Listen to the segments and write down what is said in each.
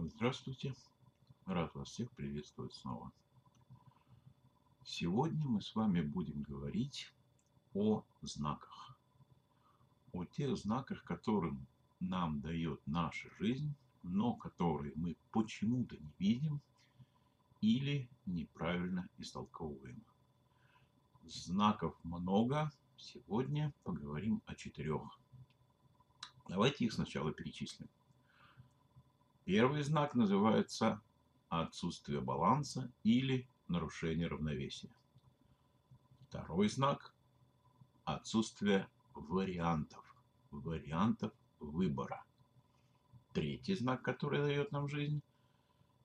Здравствуйте. Рад вас всех приветствовать снова. Сегодня мы с вами будем говорить о знаках. О тех знаках, которым нам дает наша жизнь, но которые мы почему-то не видим или неправильно истолковываем. Знаков много. Сегодня поговорим о четырех. Давайте их сначала перечислим. Первый знак называется отсутствие баланса или нарушение равновесия. Второй знак – отсутствие вариантов, вариантов выбора. Третий знак, который дает нам жизнь,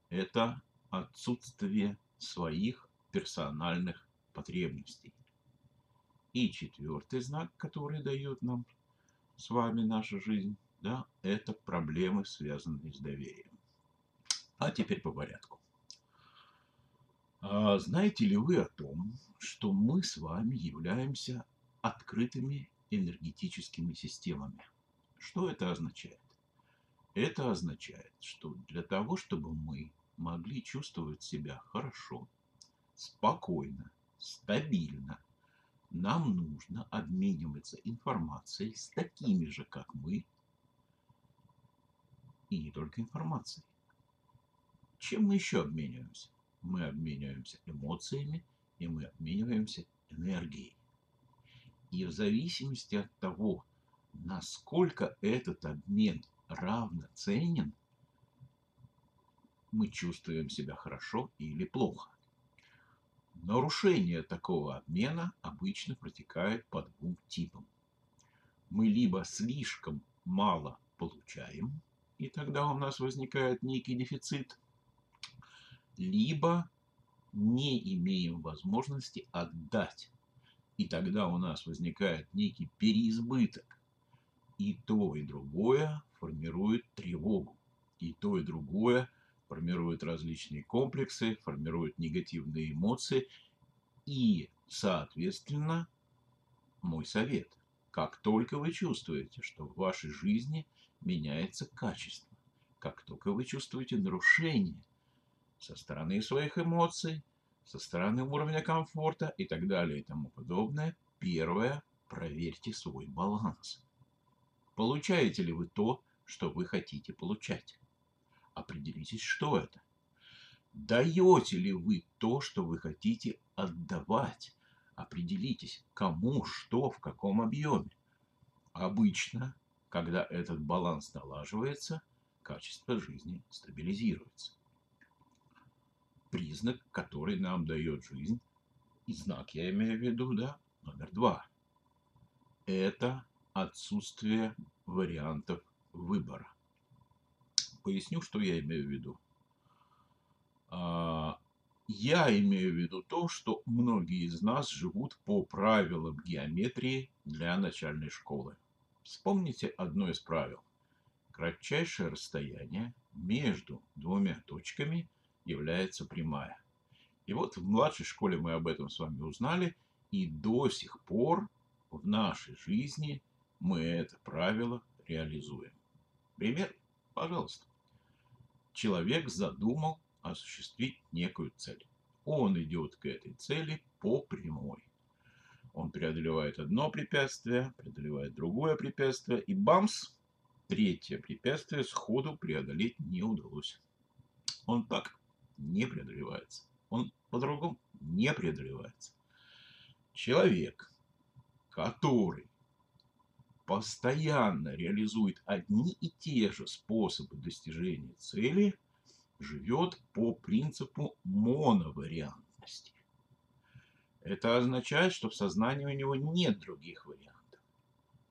это отсутствие своих персональных потребностей. И четвертый знак, который дает нам с вами наша жизнь, да, это проблемы, связанные с доверием. А теперь по порядку. А знаете ли вы о том, что мы с вами являемся открытыми энергетическими системами? Что это означает? Это означает, что для того, чтобы мы могли чувствовать себя хорошо, спокойно, стабильно, нам нужно обмениваться информацией с такими же, как мы, и не только информацией. Чем мы еще обмениваемся? Мы обмениваемся эмоциями, и мы обмениваемся энергией. И в зависимости от того, насколько этот обмен равноценен, мы чувствуем себя хорошо или плохо. Нарушение такого обмена обычно протекает по двум типам. Мы либо слишком мало получаем, и тогда у нас возникает некий дефицит, либо не имеем возможности отдать, и тогда у нас возникает некий переизбыток. И то, и другое формирует тревогу, и то, и другое формирует различные комплексы, формирует негативные эмоции, и, соответственно, мой совет – как только вы чувствуете, что в вашей жизни меняется качество, как только вы чувствуете нарушение со стороны своих эмоций, со стороны уровня комфорта и так далее и тому подобное, первое, проверьте свой баланс. Получаете ли вы то, что вы хотите получать? Определитесь, что это. Даете ли вы то, что вы хотите отдавать? Определитесь, кому, что, в каком объеме. Обычно, когда этот баланс налаживается, качество жизни стабилизируется. Признак, который нам дает жизнь, и знак я имею в виду, да, номер два. Это отсутствие вариантов выбора. Поясню, что я имею в виду. А, я имею в виду то, что многие из нас живут по правилам геометрии для начальной школы. Вспомните одно из правил. Кратчайшее расстояние между двумя точками является прямая. И вот в младшей школе мы об этом с вами узнали, и до сих пор в нашей жизни мы это правило реализуем. Пример, пожалуйста. Человек задумал осуществить некую цель. Он идет к этой цели по прямой. Он преодолевает одно препятствие, преодолевает другое препятствие, и бамс, третье препятствие сходу преодолеть не удалось. Он так не преодолевается. Он по-другому не преодолевается. Человек, который постоянно реализует одни и те же способы достижения цели, живет по принципу моновариантности. Это означает, что в сознании у него нет других вариантов.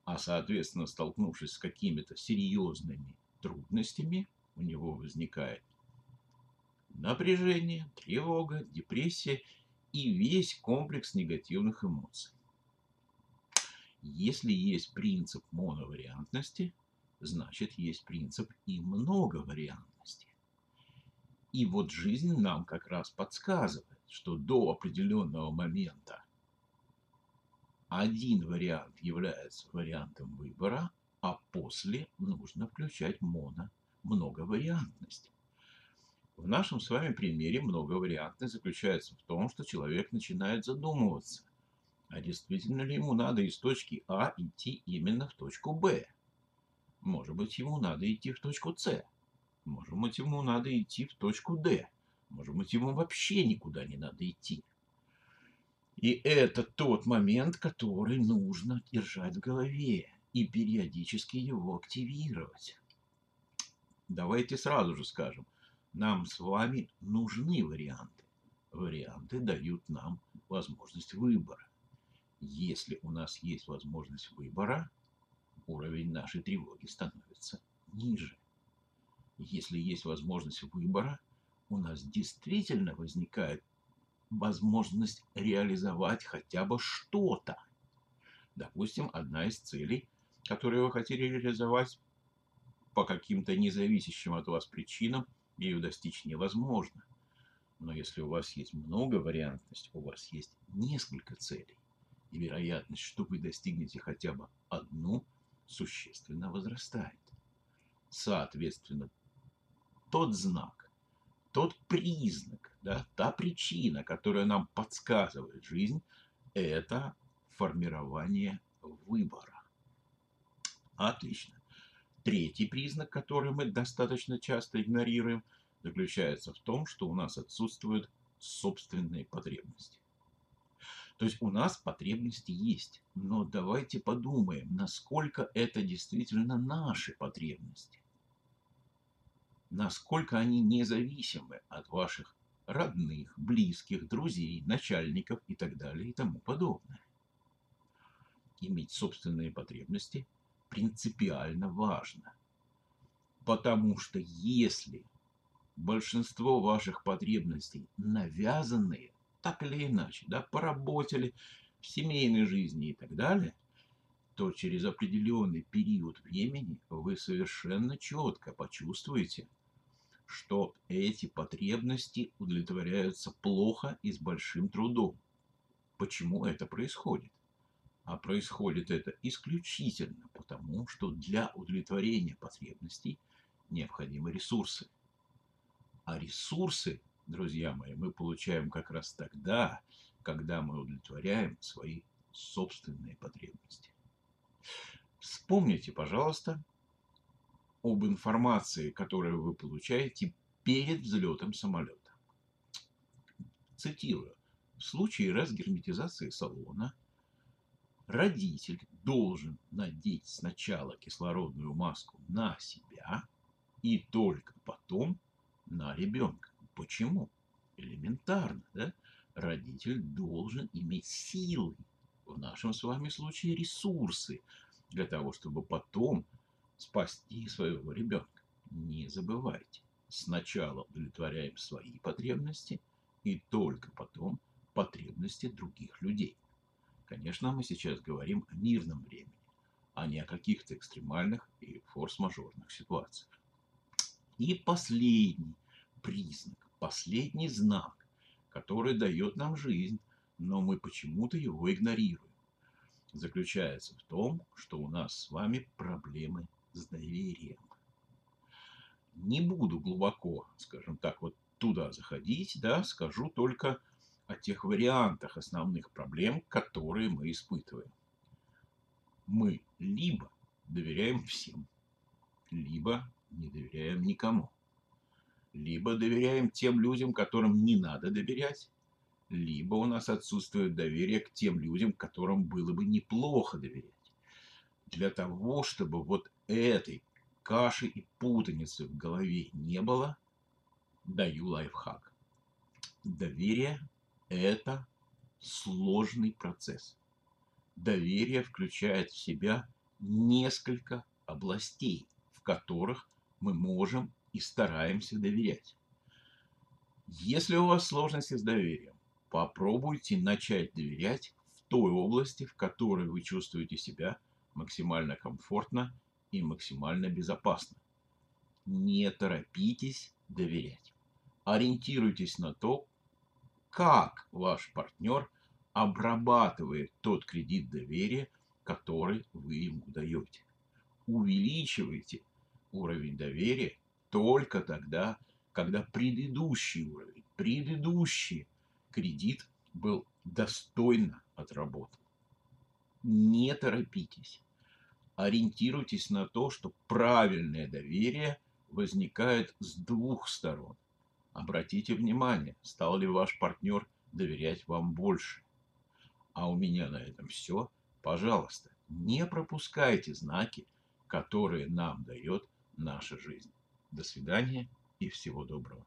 А, соответственно, столкнувшись с какими-то серьезными трудностями, у него возникает напряжение, тревога, депрессия и весь комплекс негативных эмоций. Если есть принцип моновариантности, значит есть принцип и многовариантности. И вот жизнь нам как раз подсказывает, что до определенного момента один вариант является вариантом выбора, а после нужно включать моно многовариантность. В нашем с вами примере многовариантность заключается в том, что человек начинает задумываться, а действительно ли ему надо из точки А идти именно в точку Б. Может быть, ему надо идти в точку С. Может быть, ему надо идти в точку Д. Может быть, ему вообще никуда не надо идти. И это тот момент, который нужно держать в голове и периодически его активировать. Давайте сразу же скажем, нам с вами нужны варианты. Варианты дают нам возможность выбора. Если у нас есть возможность выбора, уровень нашей тревоги становится ниже. Если есть возможность выбора, у нас действительно возникает возможность реализовать хотя бы что-то. Допустим, одна из целей, которую вы хотели реализовать по каким-то независящим от вас причинам, ее достичь невозможно. Но если у вас есть много вариантностей, у вас есть несколько целей, и вероятность, что вы достигнете хотя бы одну, существенно возрастает. Соответственно, тот знак, тот признак, да, та причина, которая нам подсказывает жизнь, это формирование выбора. Отлично. Третий признак, который мы достаточно часто игнорируем, заключается в том, что у нас отсутствуют собственные потребности. То есть у нас потребности есть, но давайте подумаем, насколько это действительно наши потребности. Насколько они независимы от ваших родных, близких, друзей, начальников и так далее и тому подобное. Иметь собственные потребности принципиально важно. Потому что если большинство ваших потребностей навязанные, так или иначе, да, поработали в семейной жизни и так далее, то через определенный период времени вы совершенно четко почувствуете, что эти потребности удовлетворяются плохо и с большим трудом. Почему это происходит? А происходит это исключительно потому, что для удовлетворения потребностей необходимы ресурсы. А ресурсы, друзья мои, мы получаем как раз тогда, когда мы удовлетворяем свои собственные потребности. Вспомните, пожалуйста, об информации, которую вы получаете перед взлетом самолета. Цитирую. В случае разгерметизации салона родитель должен надеть сначала кислородную маску на себя и только потом на ребенка. Почему? Элементарно, да? Родитель должен иметь силы, в нашем с вами случае ресурсы, для того, чтобы потом спасти своего ребенка. Не забывайте, сначала удовлетворяем свои потребности и только потом потребности других людей. Конечно, мы сейчас говорим о мирном времени, а не о каких-то экстремальных и форс-мажорных ситуациях. И последний признак, последний знак, который дает нам жизнь, но мы почему-то его игнорируем, заключается в том, что у нас с вами проблемы с доверием. Не буду глубоко, скажем так, вот туда заходить, да, скажу только о тех вариантах основных проблем, которые мы испытываем. Мы либо доверяем всем, либо не доверяем никому. Либо доверяем тем людям, которым не надо доверять, либо у нас отсутствует доверие к тем людям, которым было бы неплохо доверять. Для того, чтобы вот этой каши и путаницы в голове не было, даю лайфхак. Доверие – это сложный процесс. Доверие включает в себя несколько областей, в которых мы можем и стараемся доверять. Если у вас сложности с доверием, попробуйте начать доверять в той области, в которой вы чувствуете себя максимально комфортно и максимально безопасно. Не торопитесь доверять. Ориентируйтесь на то, как ваш партнер обрабатывает тот кредит доверия, который вы ему даете. Увеличивайте уровень доверия только тогда, когда предыдущий уровень, предыдущий кредит был достойно отработан. Не торопитесь. Ориентируйтесь на то, что правильное доверие возникает с двух сторон. Обратите внимание, стал ли ваш партнер доверять вам больше. А у меня на этом все. Пожалуйста, не пропускайте знаки, которые нам дает наша жизнь. До свидания и всего доброго.